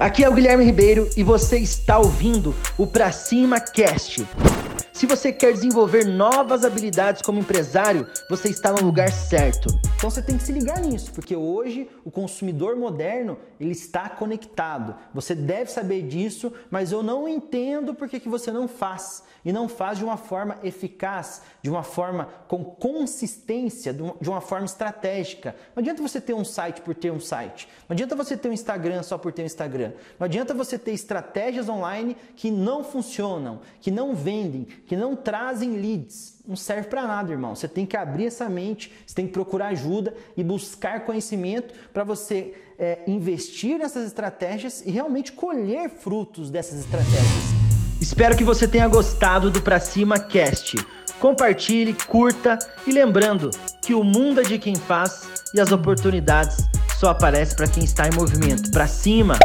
Aqui é o Guilherme Ribeiro e você está ouvindo o Pra Cima Cast. Se você quer desenvolver novas habilidades como empresário, você está no lugar certo. Então você tem que se ligar nisso, porque hoje o consumidor moderno ele está conectado. Você deve saber disso, mas eu não entendo por que, você não faz e não faz de uma forma eficaz, de uma forma com consistência, de uma forma estratégica. Não adianta você ter um site por ter um site. Não adianta você ter um Instagram só por ter um Instagram. Não adianta você ter estratégias online que não funcionam, que não vendem, que não trazem leads. Não serve para nada, irmão. Você tem que abrir essa mente, você tem que procurar ajuda e buscar conhecimento para você é, investir nessas estratégias e realmente colher frutos dessas estratégias. Espero que você tenha gostado do Pra Cima Cast. Compartilhe, curta e lembrando que o mundo é de quem faz e as oportunidades só aparecem para quem está em movimento. Pra cima!